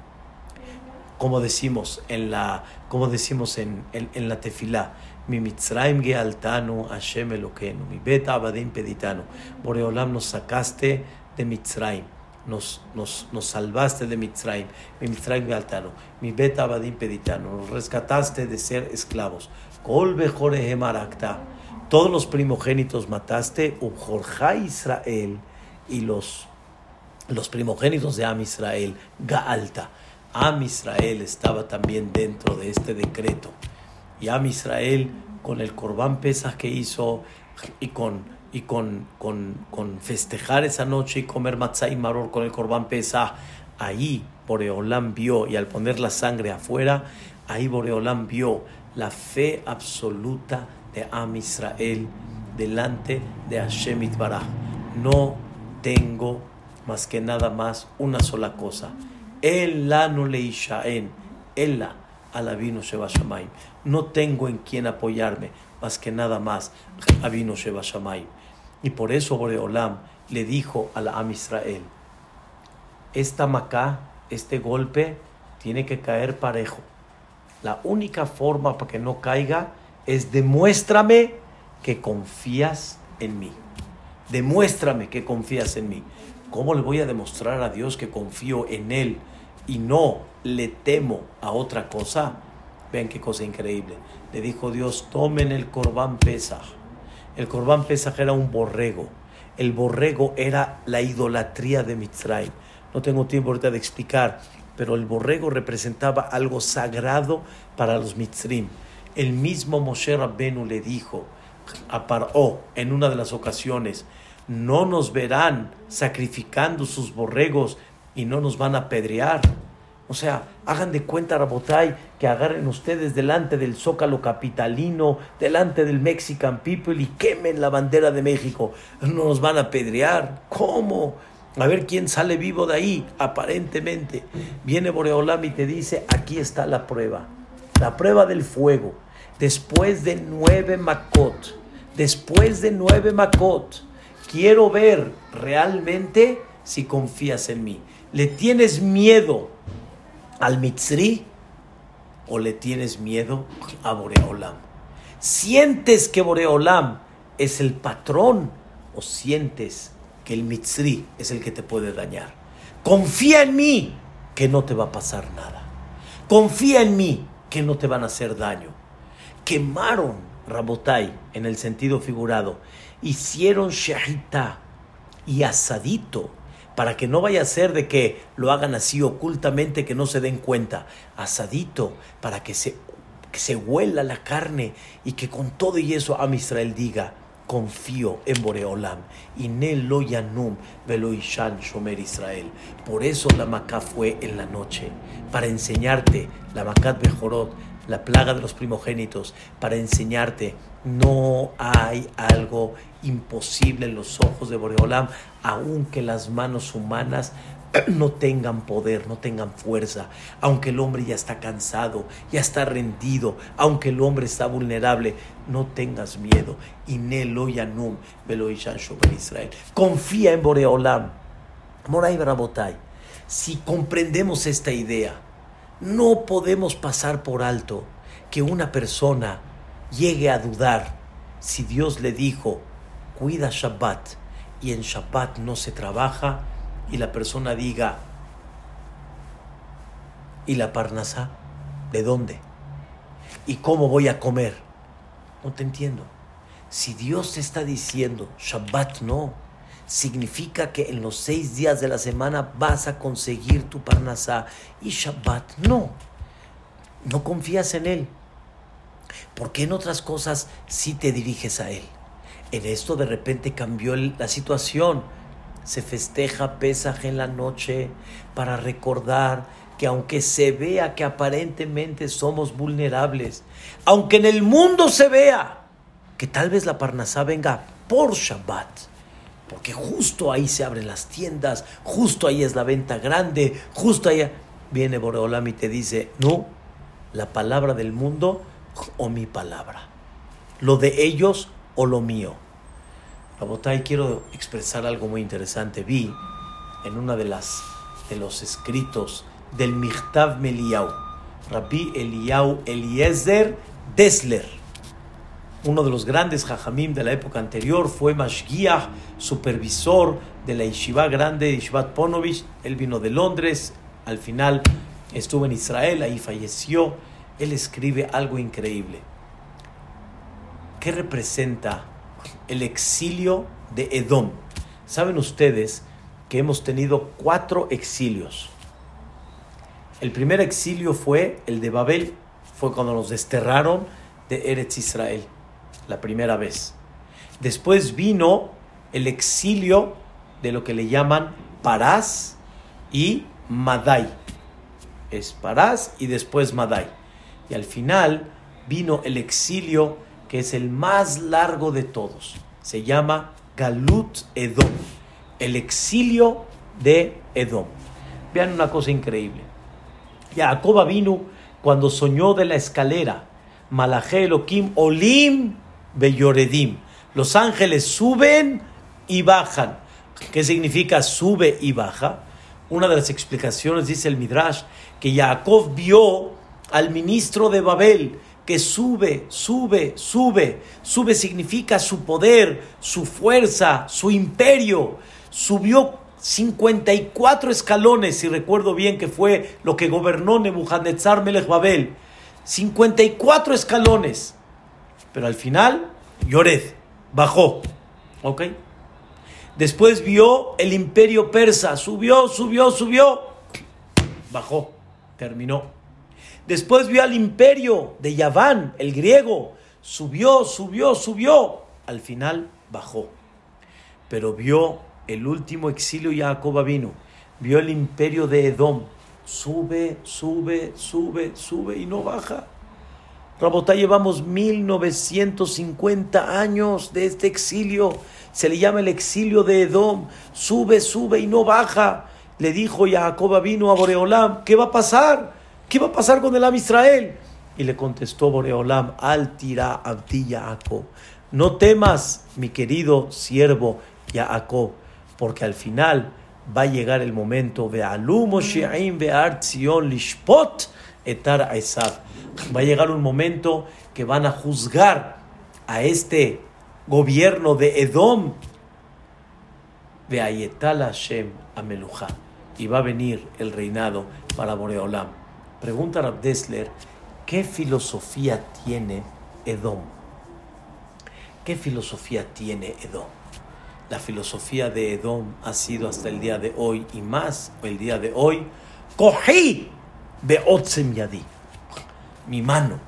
como decimos en la, como decimos en, en, la tefilá, mi Mitzrayim gealtanu Hashem mi beta abadim peditano. Boreolam nos sacaste de Mitzrayim, nos, nos, nos salvaste de Mitzrayim, mi Mitzrayim gealtanu, mi beta abadim peditano, nos rescataste de ser esclavos. Kol marakta, todos los primogénitos mataste, Ubjorja Israel, y los, los primogénitos de Am Israel, Gaalta. Am Israel estaba también dentro de este decreto. Y Am Israel, con el Corbán Pesas que hizo y con, y con, con, festejar esa noche y comer matzah y maror con el Corbán Pesas, ahí Boreolam vio, y al poner la sangre afuera, ahí Boreolam vio la fe absoluta de Am Israel delante de Hashem Itbaraj. No tengo más que nada más una sola cosa la no le en Ella vino Sheba Shamaim. No tengo en quien apoyarme más que nada más vino Sheba Shamaim. Y por eso Boreolam le dijo a la Am Israel, esta macá, este golpe, tiene que caer parejo. La única forma para que no caiga es demuéstrame que confías en mí. Demuéstrame que confías en mí. ¿Cómo le voy a demostrar a Dios que confío en Él y no le temo a otra cosa? Vean qué cosa increíble. Le dijo Dios, tomen el corbán Pesaj. El corbán Pesaj era un borrego. El borrego era la idolatría de Mitzrayim. No tengo tiempo ahorita de explicar, pero el borrego representaba algo sagrado para los Mitzrim. El mismo Moshe Rabbenu le dijo a Paró en una de las ocasiones, no nos verán sacrificando sus borregos y no nos van a apedrear. O sea, hagan de cuenta, Rabotay, que agarren ustedes delante del zócalo capitalino, delante del Mexican People y quemen la bandera de México. No nos van a apedrear. ¿Cómo? A ver quién sale vivo de ahí, aparentemente. Viene Boreolam y te dice, aquí está la prueba. La prueba del fuego. Después de nueve Makot, después de nueve Makot, quiero ver realmente si confías en mí. ¿Le tienes miedo al Mitzri o le tienes miedo a Boreolam? ¿Sientes que Boreolam es el patrón o sientes que el Mitzri es el que te puede dañar? Confía en mí que no te va a pasar nada. Confía en mí que no te van a hacer daño. Quemaron Rabotai en el sentido figurado. Hicieron shahita y asadito para que no vaya a ser de que lo hagan así ocultamente, que no se den cuenta, asadito, para que se, se huela la carne y que con todo y eso Am Israel diga, confío en Boreolam. Y lo yanum veloishan shomer Israel. Por eso la Macá fue en la noche, para enseñarte la Macat Bejorot, la plaga de los primogénitos, para enseñarte, no hay algo imposible en los ojos de Boreolam, aunque las manos humanas no tengan poder, no tengan fuerza, aunque el hombre ya está cansado, ya está rendido, aunque el hombre está vulnerable, no tengas miedo. Confía en Boreolam. Moray. Si comprendemos esta idea, no podemos pasar por alto que una persona llegue a dudar si Dios le dijo, cuida Shabbat y en Shabbat no se trabaja y la persona diga, ¿y la parnasa? ¿De dónde? ¿Y cómo voy a comer? No te entiendo. Si Dios te está diciendo, Shabbat no, significa que en los seis días de la semana vas a conseguir tu parnasá y Shabbat no. No confías en Él. ¿Por qué en otras cosas sí te diriges a Él? En esto de repente cambió la situación. Se festeja Pesaj en la noche para recordar que aunque se vea que aparentemente somos vulnerables, aunque en el mundo se vea que tal vez la Parnasá venga por Shabbat, porque justo ahí se abren las tiendas, justo ahí es la venta grande, justo ahí viene Boreolam y te dice, no, la palabra del mundo o mi palabra, lo de ellos o lo mío. Rabotai, quiero expresar algo muy interesante. Vi en una de las de los escritos del Michtav Meliau, Rabbi Eliau Eliezer Desler, uno de los grandes jajamim de la época anterior, fue Mashgiach, supervisor de la yeshiva grande, Yeshivat Ponovich. Él vino de Londres, al final estuvo en Israel, ahí falleció. Él escribe algo increíble. ¿Qué representa el exilio de Edom? Saben ustedes que hemos tenido cuatro exilios. El primer exilio fue el de Babel, fue cuando nos desterraron de Eretz Israel, la primera vez. Después vino el exilio de lo que le llaman Parás y Madai. Es Parás y después Madai. Y al final vino el exilio que es el más largo de todos. Se llama Galut Edom. El exilio de Edom. Vean una cosa increíble. Jacob vino cuando soñó de la escalera. Malaje Elohim Olim Beyoredim. Los ángeles suben y bajan. ¿Qué significa sube y baja? Una de las explicaciones dice el Midrash que Jacob vio al ministro de Babel que sube, sube, sube. Sube significa su poder, su fuerza, su imperio. Subió 54 escalones, si recuerdo bien que fue lo que gobernó Nebuchadnezzar Melech Babel. 54 escalones. Pero al final, Yored, bajó. ¿Ok? Después vio el imperio persa, subió, subió, subió, bajó, terminó. Después vio al imperio de Yaván, el griego, subió, subió, subió, al final bajó. Pero vio el último exilio Jacob vino, vio el imperio de Edom, sube, sube, sube, sube y no baja. Rabotá, llevamos 1950 años de este exilio. Se le llama el exilio de Edom. Sube, sube y no baja. Le dijo Jacob vino a Boreolam, ¿qué va a pasar? ¿Qué va a pasar con el Am Israel? Y le contestó Boreolam, al tira abdi Jacob. No temas, mi querido siervo Jacob, porque al final va a llegar el momento de lishpot etar Va a llegar un momento que van a juzgar a este gobierno de Edom de Hashem Ameluja. Y va a venir el reinado para Boreolam. Pregunta a Dessler, ¿qué filosofía tiene Edom? ¿Qué filosofía tiene Edom? La filosofía de Edom ha sido hasta el día de hoy y más el día de hoy, cogí Beotzem Yadi, mi mano,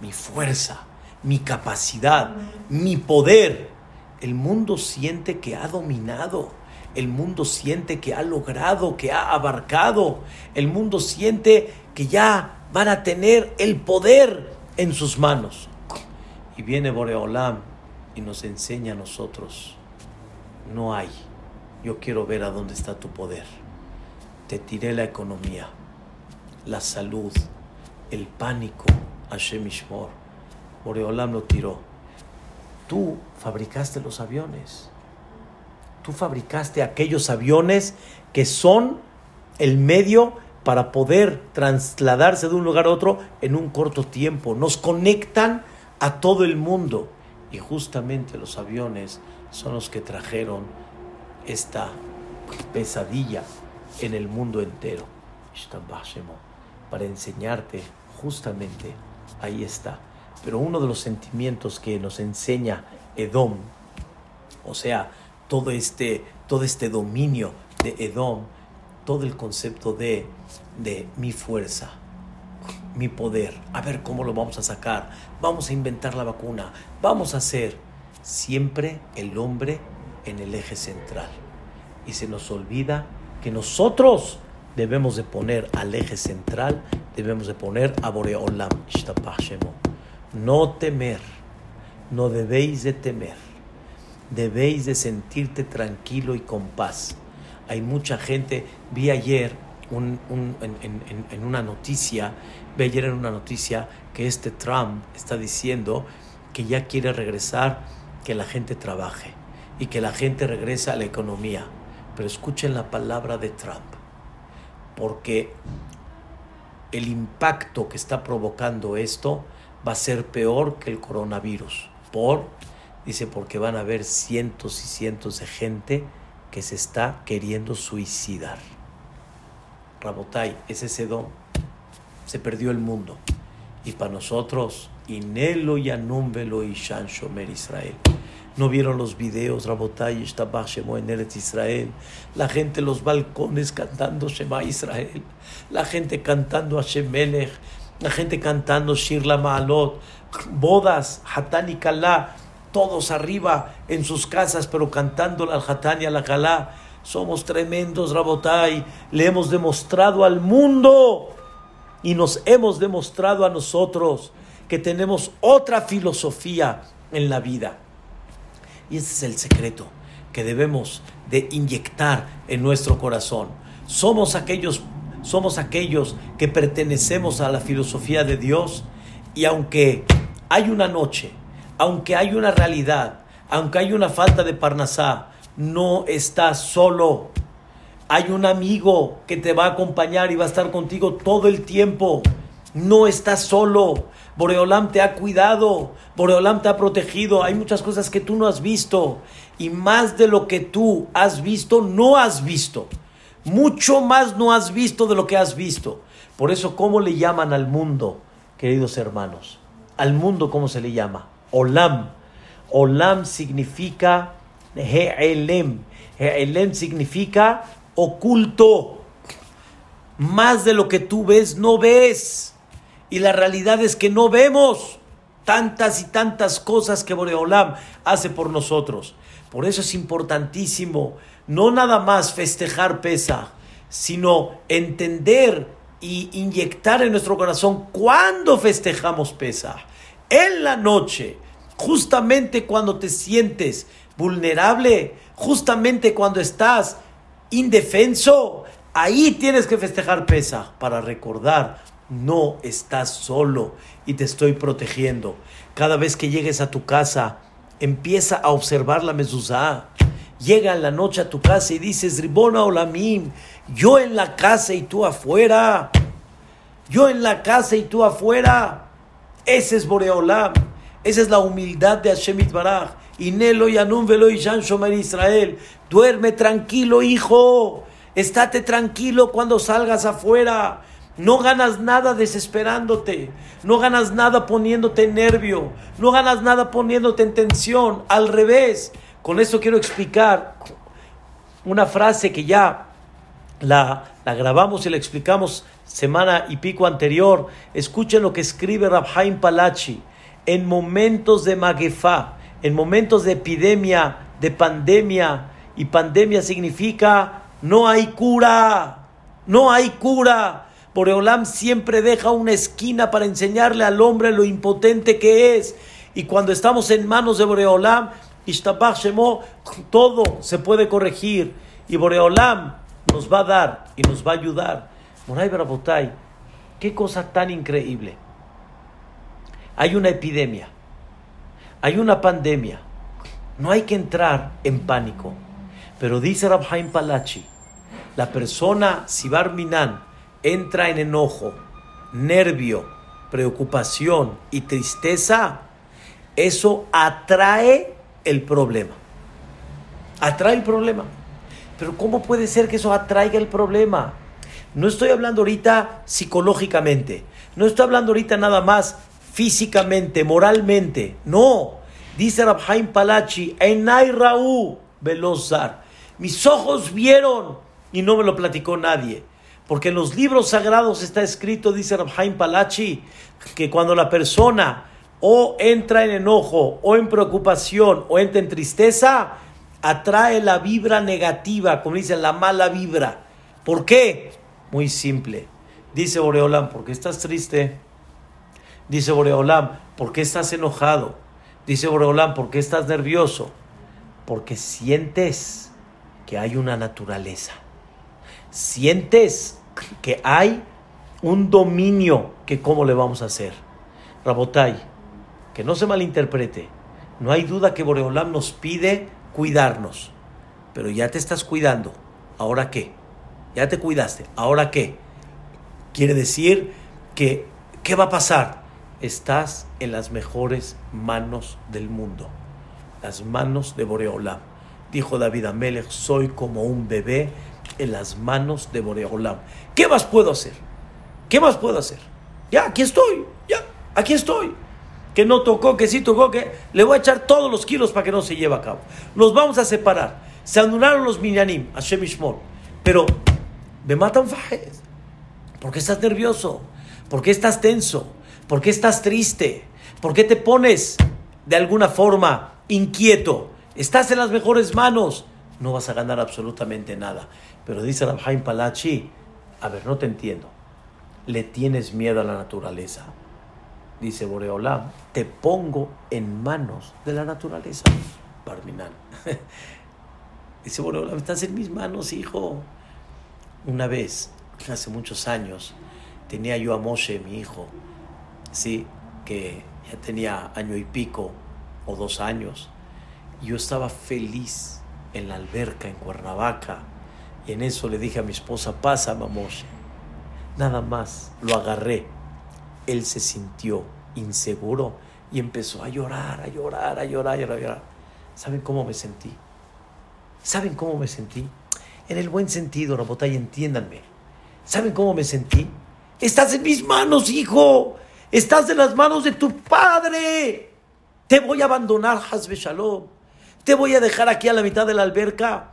mi fuerza, mi capacidad, mi poder. El mundo siente que ha dominado. El mundo siente que ha logrado, que ha abarcado. El mundo siente que ya van a tener el poder en sus manos. Y viene Boreolam y nos enseña a nosotros no hay. Yo quiero ver a dónde está tu poder. Te tiré la economía, la salud, el pánico, Hashem Ishmor. Boreolam lo tiró. Tú fabricaste los aviones. Tú fabricaste aquellos aviones que son el medio para poder trasladarse de un lugar a otro en un corto tiempo. Nos conectan a todo el mundo. Y justamente los aviones son los que trajeron esta pesadilla en el mundo entero. Para enseñarte justamente ahí está. Pero uno de los sentimientos que nos enseña Edom, o sea, todo este, todo este dominio de Edom, todo el concepto de, de mi fuerza, mi poder, a ver cómo lo vamos a sacar, vamos a inventar la vacuna, vamos a hacer siempre el hombre en el eje central. Y se nos olvida que nosotros debemos de poner al eje central, debemos de poner a Boreolam, no temer, no debéis de temer, debéis de sentirte tranquilo y con paz. Hay mucha gente, vi ayer en, una noticia, vi ayer en una noticia que este Trump está diciendo que ya quiere regresar, que la gente trabaje y que la gente regrese a la economía. Pero escuchen la palabra de Trump, porque el impacto que está provocando esto va a ser peor que el coronavirus. Por, dice, porque van a haber cientos y cientos de gente que se está queriendo suicidar. Rabotai, ese sedón, se perdió el mundo. Y para nosotros, Inelo y Anúmbelo y Shan Shomer Israel. ¿No vieron los videos, Rabotai, Shtabach Shemo en Eretz Israel? La gente en los balcones cantando Shema Israel. La gente cantando a Shemelech. La gente cantando Shir la Maalot. Bodas, Hatán y Kalá. Todos arriba en sus casas, pero cantando al Hatán y a la Kalá. Somos tremendos, Rabotai. Le hemos demostrado al mundo y nos hemos demostrado a nosotros que tenemos otra filosofía en la vida. Y ese es el secreto que debemos de inyectar en nuestro corazón. Somos aquellos, somos aquellos que pertenecemos a la filosofía de Dios y aunque hay una noche, aunque hay una realidad, aunque hay una falta de parnasá, no estás solo. Hay un amigo que te va a acompañar y va a estar contigo todo el tiempo. No estás solo. Boreolam te ha cuidado, Boreolam te ha protegido. Hay muchas cosas que tú no has visto y más de lo que tú has visto, no has visto. Mucho más no has visto de lo que has visto. Por eso, ¿cómo le llaman al mundo, queridos hermanos? Al mundo, ¿cómo se le llama? Olam. Olam significa He'elem. He'elem significa oculto. Más de lo que tú ves, no ves. Y la realidad es que no vemos tantas y tantas cosas que Boreolam hace por nosotros. Por eso es importantísimo no nada más festejar pesa, sino entender y inyectar en nuestro corazón cuando festejamos pesa. En la noche, justamente cuando te sientes vulnerable, justamente cuando estás indefenso, ahí tienes que festejar pesa para recordar no estás solo y te estoy protegiendo. Cada vez que llegues a tu casa, empieza a observar la mezuzá. Llega en la noche a tu casa y dices, Ribona Olamim, yo en la casa y tú afuera. Yo en la casa y tú afuera. Ese es Boreolam. Esa es la humildad de Hashem Itbaraj. Inelo Yanum Velo Ishan Shomer Israel. Duerme tranquilo, hijo. Estate tranquilo cuando salgas afuera. No ganas nada desesperándote, no ganas nada poniéndote en nervio, no ganas nada poniéndote en tensión, al revés. Con esto quiero explicar una frase que ya la, la grabamos y la explicamos semana y pico anterior. Escuchen lo que escribe Rabhaim Palachi. En momentos de maguefá, en momentos de epidemia, de pandemia, y pandemia significa no hay cura, no hay cura. Boreolam siempre deja una esquina para enseñarle al hombre lo impotente que es. Y cuando estamos en manos de Boreolam, Ishtabach Shemo, todo se puede corregir. Y Boreolam nos va a dar y nos va a ayudar. Moray Barabotay, qué cosa tan increíble. Hay una epidemia, hay una pandemia. No hay que entrar en pánico. Pero dice Rabhaim Palachi, la persona Sibar Minan, entra en enojo, nervio, preocupación y tristeza, eso atrae el problema. Atrae el problema. Pero ¿cómo puede ser que eso atraiga el problema? No estoy hablando ahorita psicológicamente. No estoy hablando ahorita nada más físicamente, moralmente. No. Dice Rabhaim Palachi, Enay Raú Velozar. Mis ojos vieron y no me lo platicó nadie. Porque en los libros sagrados está escrito, dice Rabhaim Palachi, que cuando la persona o entra en enojo, o en preocupación, o entra en tristeza, atrae la vibra negativa, como dicen, la mala vibra. ¿Por qué? Muy simple. Dice Boreolam, ¿por qué estás triste? Dice Boreolam, ¿por qué estás enojado? Dice Boreolam, ¿por qué estás nervioso? Porque sientes que hay una naturaleza. Sientes que hay un dominio que cómo le vamos a hacer. Rabotai, que no se malinterprete. No hay duda que Boreolam nos pide cuidarnos. Pero ya te estás cuidando. ¿Ahora qué? Ya te cuidaste. ¿Ahora qué? Quiere decir que, ¿qué va a pasar? Estás en las mejores manos del mundo. Las manos de Boreolam. Dijo David Amelech, soy como un bebé en las manos de Boreolam. ¿Qué más puedo hacer? ¿Qué más puedo hacer? Ya, aquí estoy. Ya, aquí estoy que no tocó, que sí tocó, que le voy a echar todos los kilos para que no se lleve a cabo. Los vamos a separar. Se anularon los minyanim, Hashem Ishmor. Pero me matan fajes. ¿Por qué estás nervioso? ¿Por qué estás tenso? ¿Por qué estás triste? ¿Por qué te pones de alguna forma inquieto? Estás en las mejores manos. No vas a ganar absolutamente nada. Pero dice Rabhaim Palachi, a ver, no te entiendo. ¿Le tienes miedo a la naturaleza? dice Boreolam, te pongo en manos de la naturaleza. Barminan. dice Boreolam, estás en mis manos, hijo. Una vez, hace muchos años, tenía yo a Moshe, mi hijo, sí, que ya tenía año y pico o dos años. Yo estaba feliz en la alberca en Cuernavaca y en eso le dije a mi esposa, pasa, Moshe. Nada más lo agarré él se sintió inseguro y empezó a llorar, a llorar, a llorar, a llorar. ¿Saben cómo me sentí? ¿Saben cómo me sentí? En el buen sentido, Rabotay, entiéndanme. ¿Saben cómo me sentí? Estás en mis manos, hijo. Estás en las manos de tu padre. Te voy a abandonar, Hazbe Shalom. Te voy a dejar aquí a la mitad de la alberca.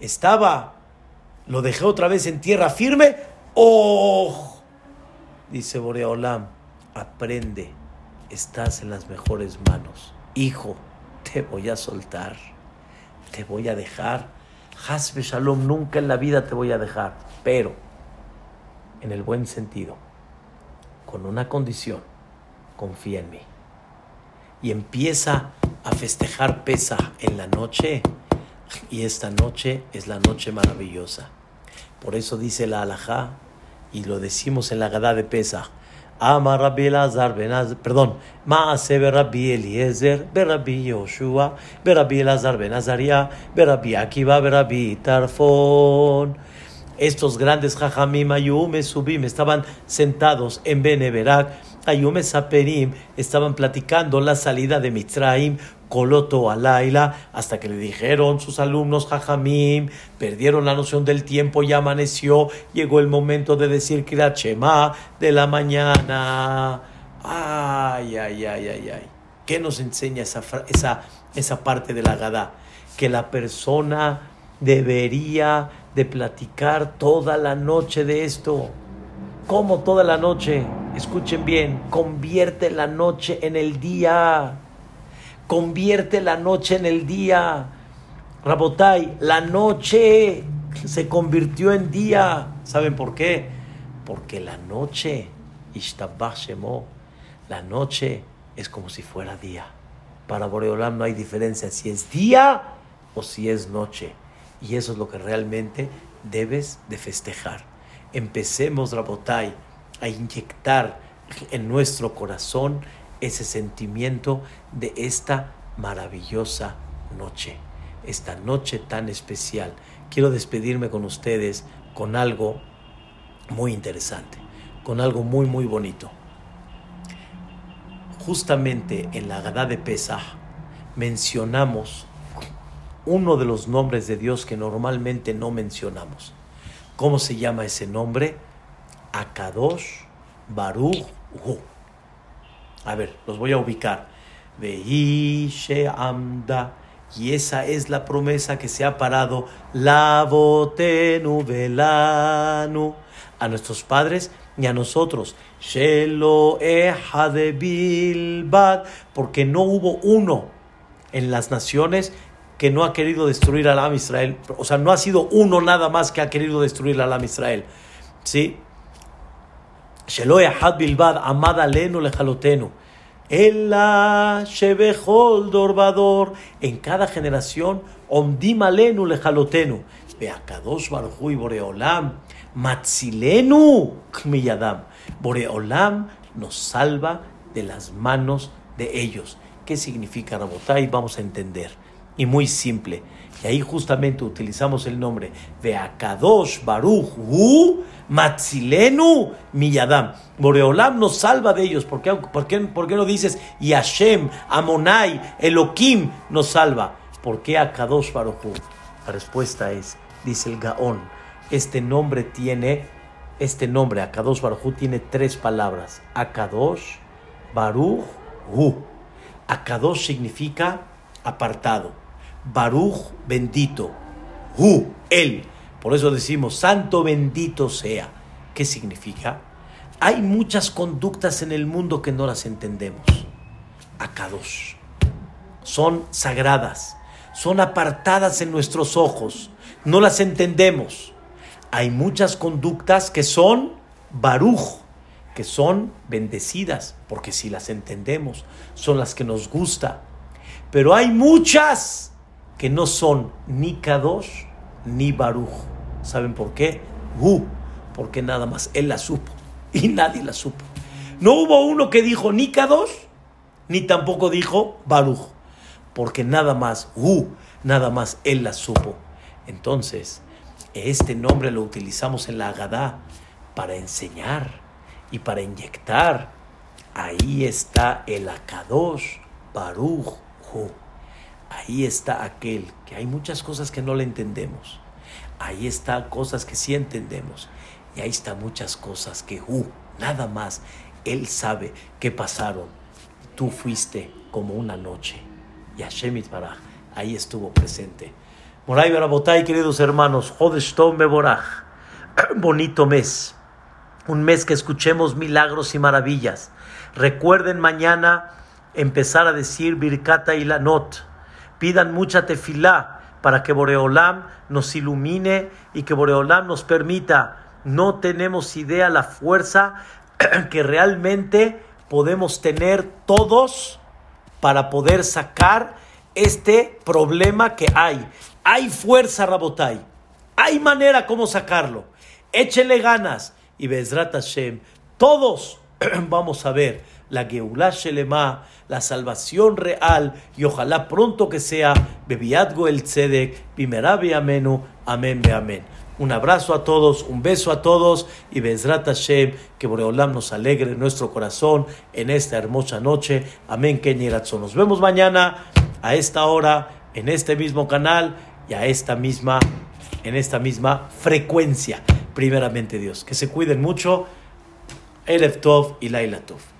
Estaba, lo dejé otra vez en tierra firme. ¡Oh! Dice Boreolam, aprende, estás en las mejores manos. Hijo, te voy a soltar, te voy a dejar. Hasbe Shalom, nunca en la vida te voy a dejar, pero en el buen sentido, con una condición, confía en mí. Y empieza a festejar Pesa en la noche, y esta noche es la noche maravillosa. Por eso dice la alajá, y lo decimos en la Gadá de Pesach. Ama Rabbi Elazar perdón, Maase Rabbi Eliezer, Rabbi Yoshua, Rabbi Elazar ben Azaria, Akiva, Rabbi Tarfon. Estos grandes jajamim, Ayume Subim, estaban sentados en Beneberak, Ayume Saperim, estaban platicando la salida de Mitzraim Coloto Alaila, hasta que le dijeron sus alumnos Jajamim, perdieron la noción del tiempo y amaneció, llegó el momento de decir Kirachema de la mañana. Ay, ay, ay, ay, ay. ¿Qué nos enseña esa, esa, esa parte de la Gada? Que la persona debería de platicar toda la noche de esto. ¿Cómo toda la noche? Escuchen bien, convierte la noche en el día convierte la noche en el día. Rabotai, la noche se convirtió en día. ¿Saben por qué? Porque la noche, la noche es como si fuera día. Para Boreolam no hay diferencia si es día o si es noche. Y eso es lo que realmente debes de festejar. Empecemos, Rabotai, a inyectar en nuestro corazón ese sentimiento de esta maravillosa noche, esta noche tan especial. Quiero despedirme con ustedes con algo muy interesante, con algo muy, muy bonito. Justamente en la Gadá de Pesach mencionamos uno de los nombres de Dios que normalmente no mencionamos. ¿Cómo se llama ese nombre? Akadosh Baruch Hu. A ver, los voy a ubicar. Amda. Y esa es la promesa que se ha parado. La botenu velanu. A nuestros padres y a nosotros. Shelo de Bilbad. Porque no hubo uno en las naciones que no ha querido destruir al Am Israel. O sea, no ha sido uno nada más que ha querido destruir al Am Israel. ¿Sí? Shelo ehad bilbad amad alenu lejalotenu. Ella shebehol dorbador. En cada generación, omdim alenu lejalotenu. Beakadosh barhu y boreolam. Matzilenu kmiyadam. Boreolam nos salva de las manos de ellos. ¿Qué significa Rabotai? Vamos a entender. Y muy simple. Y ahí justamente utilizamos el nombre de Akadosh Baruch Hu Matzilenu Miyadam. Boreolam nos salva de ellos. ¿Por qué, por qué, por qué no dices y Hashem, Amonai, Elohim nos salva? ¿Por qué Akadosh Baruch Hu? La respuesta es, dice el Gaón, este nombre tiene, este nombre, Akadosh Baruch Hu, tiene tres palabras. Akadosh Baruch Hu. Akadosh significa apartado. Baruch, bendito. Hu, él. Por eso decimos, santo bendito sea. ¿Qué significa? Hay muchas conductas en el mundo que no las entendemos. Akadosh. Son sagradas. Son apartadas en nuestros ojos. No las entendemos. Hay muchas conductas que son Baruch que son bendecidas, porque si las entendemos, son las que nos gusta. Pero hay muchas que no son ni Kadosh ni Baruch. ¿Saben por qué? Uh, porque nada más él la supo y nadie la supo. No hubo uno que dijo ni Kadosh ni tampoco dijo Baruch, porque nada más, uh, nada más él la supo. Entonces, este nombre lo utilizamos en la Agadá para enseñar y para inyectar. Ahí está el Akadosh Baruch Hu. Ahí está aquel que hay muchas cosas que no le entendemos. Ahí está cosas que sí entendemos. Y ahí está muchas cosas que Hu, nada más, él sabe que pasaron. Tú fuiste como una noche. Y Hashem Baraj ahí estuvo presente. Moray Barabotay, queridos hermanos, Hodestom Beboraj, bonito mes un mes que escuchemos milagros y maravillas. Recuerden mañana empezar a decir Birkata y Lanot. Pidan mucha tefilá para que Boreolam nos ilumine y que Boreolam nos permita. No tenemos idea la fuerza que realmente podemos tener todos para poder sacar este problema que hay. Hay fuerza, Rabotai. Hay manera como sacarlo. Échele ganas y Bezrat Hashem, todos vamos a ver la Geulah Shelema, la salvación real, y ojalá pronto que sea Bebiadgo el Tzedek, Bimerabi Amenu, Amén, Amén. Un abrazo a todos, un beso a todos y Bezrat Hashem, que Boreolam nos alegre nuestro corazón en esta hermosa noche. Amén, Kenyeratzon. Nos vemos mañana a esta hora, en este mismo canal y a esta misma, en esta misma frecuencia primeramente Dios. Que se cuiden mucho. Elef Tov y Laila Tov.